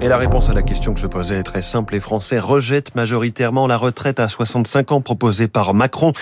Et la réponse à la question que je posais est très simple. Les Français rejettent majoritairement la retraite à 65 ans proposée par Macron.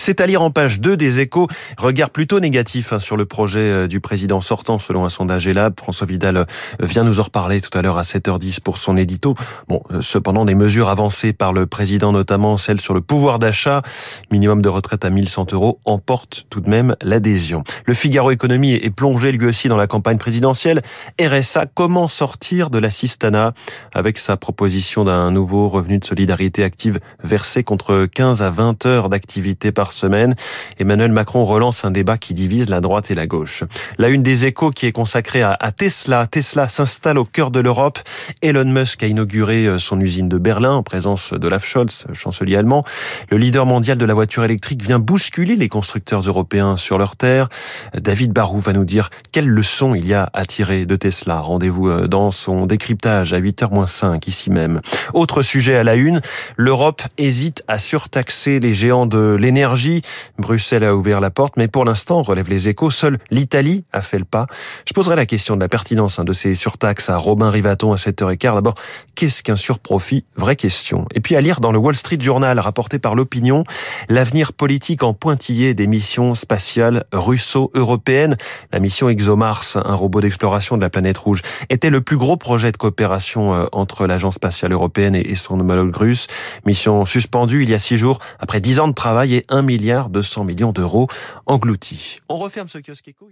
C'est à lire en page 2 des échos. Regard plutôt négatif hein, sur le projet euh, du président sortant selon un sondage Elab. François Vidal euh, vient nous en reparler tout à l'heure à 7h10 pour son édito. Bon, euh, cependant, des mesures avancées par le président, notamment celle sur le pouvoir d'achat, minimum de retraite à 1100 euros, emportent tout de même l'adhésion. Le Figaro Économie est plongé lui aussi dans la campagne présidentielle. RSA, comment sortir de l'assistanat avec sa proposition d'un nouveau revenu de solidarité active versé contre 15 à 20 heures d'activité par semaine. Emmanuel Macron relance un débat qui divise la droite et la gauche. La une des échos qui est consacrée à Tesla. Tesla s'installe au cœur de l'Europe. Elon Musk a inauguré euh, son usine de Berlin en présence d'Olaf Scholz, chancelier allemand. Le leader mondial de la voiture électrique vient bousculer les constructeurs européens sur leur terre. David Barou va nous dire quelle leçon il y a à tirer de Tesla. Rendez-vous euh, dans son décryptage à 8h-5 ici même. Autre sujet à la une, l'Europe hésite à surtaxer les géants de l'énergie. Bruxelles a ouvert la porte, mais pour l'instant, relève les échos, seule l'Italie a fait le pas. Je poserai la question de la pertinence hein, de ces surtaxes à Robin Rivaton à 7h15. D'abord, qu'est-ce qu'un surprofit? Vraie question. Et puis à lire dans le Wall Street Journal, rapporté par l'opinion, l'avenir politique en pointillé des missions spatiales russo-européennes. La mission ExoMars, un robot d'exploration de la planète rouge, était le plus gros projet de coopération euh, entre l'Agence spatiale européenne et son homologue russe. Mission suspendue il y a six jours après dix ans de travail et un milliard deux cents millions d'euros engloutis. On referme ce kiosque éco.